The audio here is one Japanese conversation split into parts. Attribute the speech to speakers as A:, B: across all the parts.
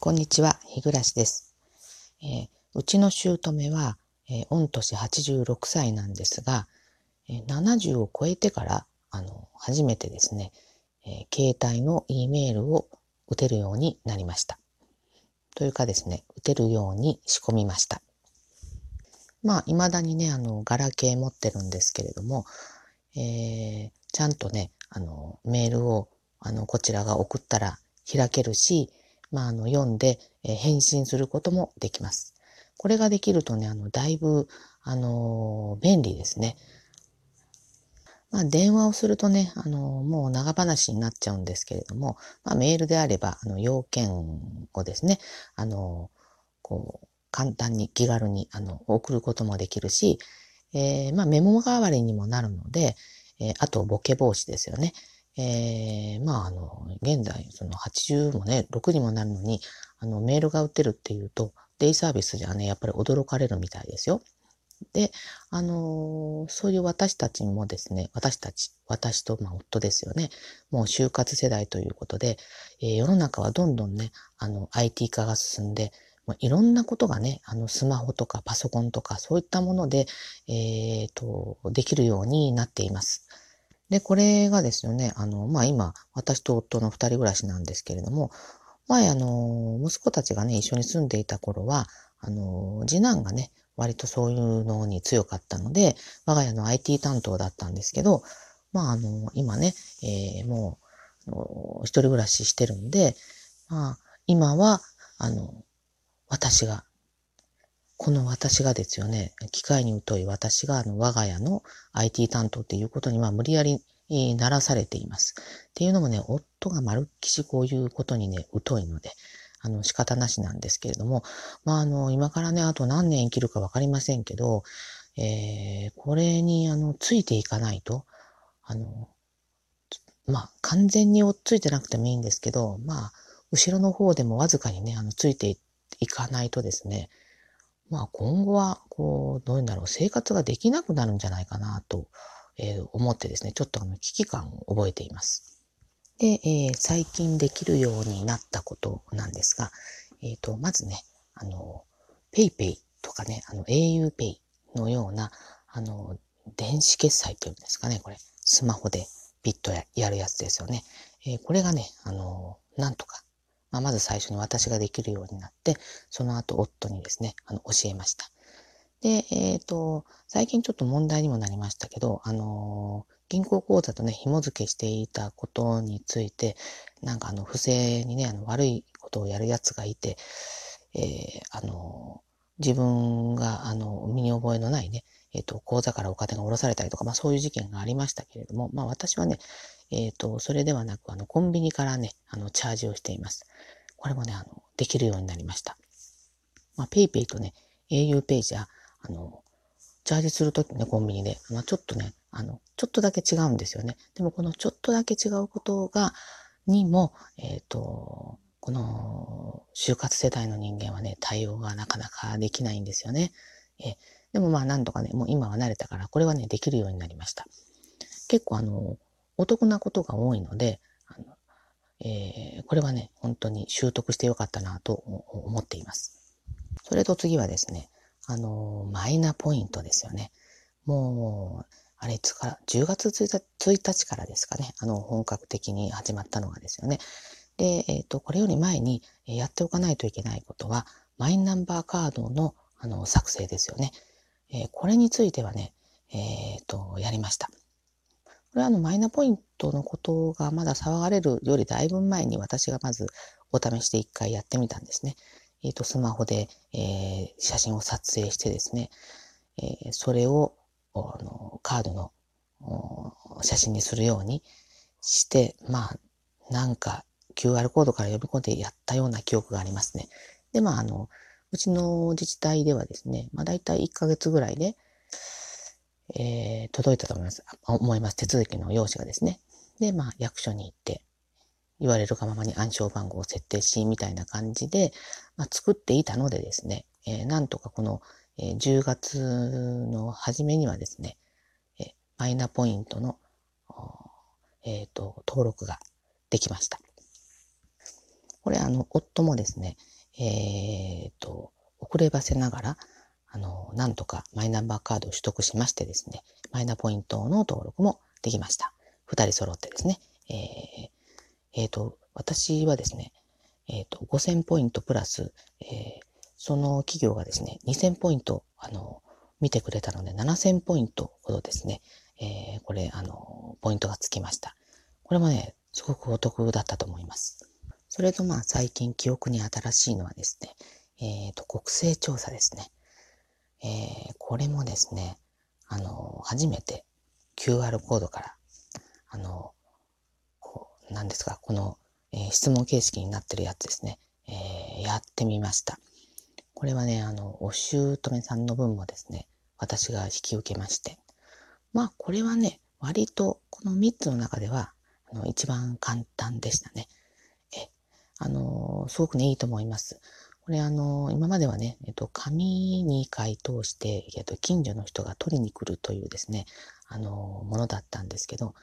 A: こんにちは、日暮です。えー、うちの姑は、えー、御年86歳なんですが、えー、70を超えてから、あの、初めてですね、え携帯の E メールを打てるようになりました。というかですね、打てるように仕込みました。まあ、未だにね、あの、ガラケー持ってるんですけれども、えちゃんとね、あの、メールを、あの、こちらが送ったら開けるし、まあ、あの、読んで、え、返信することもできます。これができるとね、あの、だいぶ、あの、便利ですね。まあ、電話をするとね、あの、もう長話になっちゃうんですけれども、まあ、メールであれば、あの、要件をですね、あの、こう、簡単に気軽に、あの、送ることもできるし、えー、まあ、メモ代わりにもなるので、えー、あと、ボケ防止ですよね。えー、まあ、あの、現在、その80もね、6にもなるのに、あの、メールが打てるっていうと、デイサービスじゃね、やっぱり驚かれるみたいですよ。で、あのー、そういう私たちもですね、私たち、私と、まあ、夫ですよね、もう就活世代ということで、えー、世の中はどんどんね、あの、IT 化が進んで、まあ、いろんなことがね、あの、スマホとかパソコンとか、そういったもので、えっ、ー、と、できるようになっています。で、これがですよね、あの、まあ、今、私と夫の二人暮らしなんですけれども、前、あの、息子たちがね、一緒に住んでいた頃は、あの、次男がね、割とそういうのに強かったので、我が家の IT 担当だったんですけど、まあ、あの、今ね、えー、もう、一人暮らししてるんで、まあ、今は、あの、私がこの私がですよね、機械に疎い私があの我が家の IT 担当っていうことにまあ無理やりならされています。っていうのもね、夫がまるっきしこういうことにね、疎いので、あの仕方なしなんですけれども、まああの、今からね、あと何年生きるかわかりませんけど、えー、これにあの、ついていかないと、あの、まあ完全に追っついてなくてもいいんですけど、まあ、後ろの方でもわずかにね、あの、ついていかないとですね、まあ今後は、こう、どういうんだろう、生活ができなくなるんじゃないかなと、え、思ってですね、ちょっとあの危機感を覚えています。で、えー、最近できるようになったことなんですが、えっ、ー、と、まずね、あの、PayPay とかね、あの auPay のような、あの、電子決済っていうんですかね、これ、スマホでピッとやるやつですよね。えー、これがね、あの、なんとかまあ、まず最初に私ができるようになって、その後夫にですね、あの、教えました。で、えっ、ー、と、最近ちょっと問題にもなりましたけど、あのー、銀行口座とね、紐付けしていたことについて、なんかあの、不正にね、あの、悪いことをやるやつがいて、えー、あの自分が、あの、身に覚えのないね、えっ、と、口座からお金が下ろされたりとか、まあそういう事件がありましたけれども、まあ私はね、えっ、ー、と、それではなく、あの、コンビニからね、あの、チャージをしています。これもね、あの、できるようになりました。まあ、ペイペイとね、au ペイじゃ、あの、チャージするときね、コンビニで、まあ、ちょっとね、あの、ちょっとだけ違うんですよね。でも、このちょっとだけ違うことが、にも、えっ、ー、と、この、昭和世代の人間はね、対応がなかなかできないんですよね。えでもまあ、なんとかね、もう今は慣れたから、これはね、できるようになりました。結構あの、お得なことが多いので、あのえー、これはね、本当に習得してよかったなと思っています。それと次はですね、あの、マイナポイントですよね。もう、あれ、つか、10月1日からですかね、あの、本格的に始まったのがですよね。で、えっ、ー、と、これより前にやっておかないといけないことは、マイナンバーカードの、あの、作成ですよね。えー、これについてはね、えっ、ー、と、やりました。これはあのマイナポイントのことがまだ騒がれるよりだいぶ前に私がまずお試しで一回やってみたんですね。えっ、ー、と、スマホで、えー、写真を撮影してですね、えー、それをあのカードの写真にするようにして、まあ、なんか QR コードから呼び込んでやったような記憶がありますね。で、まあ、あの、うちの自治体ではですね、まあ、大体1ヶ月ぐらいで、えー、届いたと思います。思います。手続きの用紙がですね。で、まあ、役所に行って、言われるがままに暗証番号を設定し、みたいな感じで、まあ、作っていたのでですね、えー、なんとかこの、えー、10月の初めにはですね、えー、マイナポイントの、えっ、と、登録ができました。これあの、夫もですね、えー、と、遅ればせながら、あの、なんとかマイナンバーカードを取得しましてですね、マイナポイントの登録もできました。二人揃ってですね。えー、えー、と、私はですね、えっ、ー、と、5000ポイントプラス、えー、その企業がですね、2000ポイント、あの、見てくれたので、7000ポイントほどですね、えー、これ、あの、ポイントがつきました。これもね、すごくお得だったと思います。それとまあ、最近記憶に新しいのはですね、えっ、ー、と、国勢調査ですね。えー、これもですね、あの、初めて QR コードから、あの、こう、なんですか、この、えー、質問形式になってるやつですね、えー、やってみました。これはね、あの、お姑さんの分もですね、私が引き受けまして。まあ、これはね、割とこの3つの中では、あの、一番簡単でしたね。え、あの、すごくね、いいと思います。これあの、今まではね、えっと、紙に回答して、えっと、近所の人が取りに来るというですね、あの、ものだったんですけど、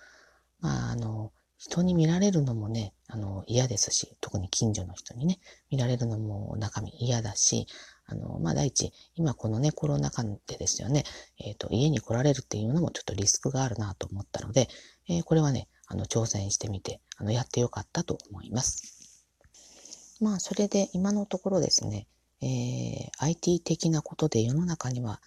A: まあ、あの、人に見られるのもね、あの、嫌ですし、特に近所の人にね、見られるのも中身嫌だし、あの、まあ、第一、今このね、コロナ禍でですよね、えっ、と、家に来られるっていうのもちょっとリスクがあるなと思ったので、えー、これはね、あの、挑戦してみて、あの、やってよかったと思います。まあ、それで今のところですね、えー、IT 的なことで世の中には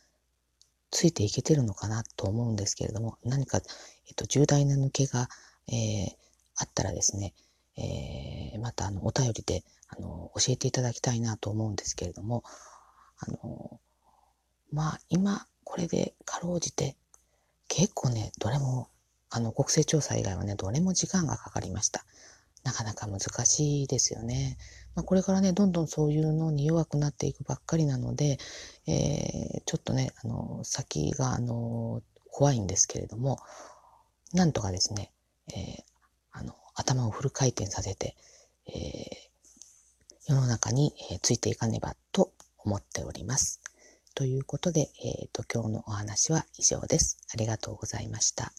A: ついていけてるのかなと思うんですけれども、何か、えっと、重大な抜けが、えー、あったらですね、えー、またあのお便りであの教えていただきたいなと思うんですけれども、あのまあ今これでかろうじて結構ね、どれもあの国勢調査以外はね、どれも時間がかかりました。なかなか難しいですよね。まあ、これからね、どんどんそういうのに弱くなっていくばっかりなので、えー、ちょっとね、あの、先が、あの、怖いんですけれども、なんとかですね、えー、あの、頭をフル回転させて、えー、世の中に、えついていかねばと思っております。ということで、えっ、と、今日のお話は以上です。ありがとうございました。